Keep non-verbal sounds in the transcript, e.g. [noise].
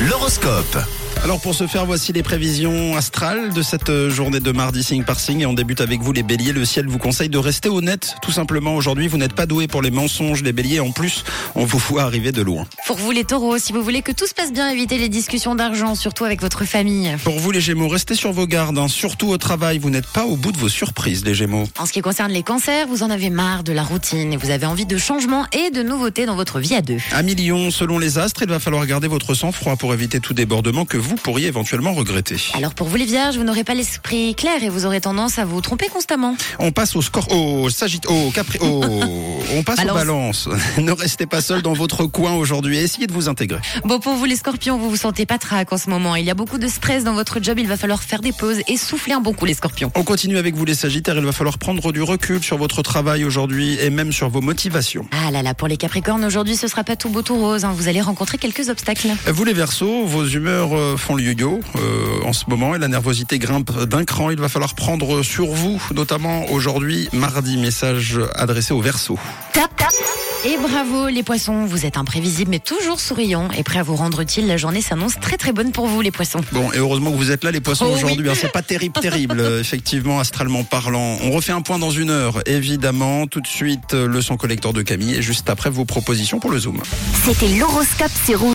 L'horoscope. Alors pour ce faire, voici les prévisions astrales de cette euh, journée de mardi signe par signe et on débute avec vous les béliers. Le ciel vous conseille de rester honnête tout simplement aujourd'hui. Vous n'êtes pas doué pour les mensonges les béliers. En plus, on vous voit arriver de loin. Pour vous les taureaux, si vous voulez que tout se passe bien, évitez les discussions d'argent, surtout avec votre famille. Pour vous les gémeaux, restez sur vos gardes, hein, surtout au travail. Vous n'êtes pas au bout de vos surprises les gémeaux. En ce qui concerne les cancers, vous en avez marre de la routine et vous avez envie de changement et de nouveautés dans votre vie à deux. À million, selon les astres, il va falloir garder votre sang-froid pour éviter tout débordement que vous pourriez éventuellement regretter. Alors pour vous les vierges, vous n'aurez pas l'esprit clair et vous aurez tendance à vous tromper constamment. On passe au score, au sagittaire, au capri, au, [laughs] on passe aux balances. [laughs] ne restez pas seul dans votre coin aujourd'hui. Essayez de vous intégrer. Bon, pour vous les scorpions, vous vous sentez pas trac en ce moment. Il y a beaucoup de stress dans votre job. Il va falloir faire des pauses et souffler un bon coup les scorpions. On continue avec vous les sagittaires. Il va falloir prendre du recul sur votre travail aujourd'hui et même sur vos motivations. Ah là là, pour les capricornes, aujourd'hui, ce sera pas tout beau tout rose. hein. Vous allez rencontrer quelques obstacles. Vous les versos, vos humeurs euh, font le yo-yo euh, en ce moment et la nervosité grimpe d'un cran. Il va falloir prendre sur vous, notamment aujourd'hui, mardi, message adressé aux versos. Et bravo les poissons, vous êtes imprévisibles mais toujours souriants et prêts à vous rendre utile. La journée s'annonce très très bonne pour vous les poissons. Bon, et heureusement que vous êtes là, les poissons, Oh oui. aujourd'hui. hein. C'est pas terrible, terrible, [laughs] effectivement, astralement parlant. On refait un point dans une heure, évidemment. Tout de suite, euh, le son collecteur de Camille et juste après vos propositions pour le Zoom. C'était l'horoscope sur Rouge.